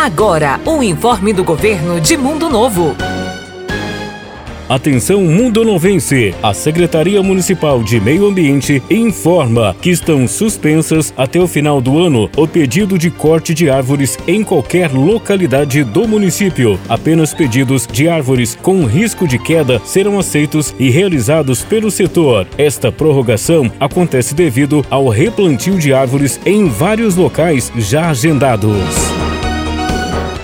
Agora, o informe do governo de Mundo Novo. Atenção Mundo Novense! A Secretaria Municipal de Meio Ambiente informa que estão suspensas até o final do ano o pedido de corte de árvores em qualquer localidade do município. Apenas pedidos de árvores com risco de queda serão aceitos e realizados pelo setor. Esta prorrogação acontece devido ao replantio de árvores em vários locais já agendados.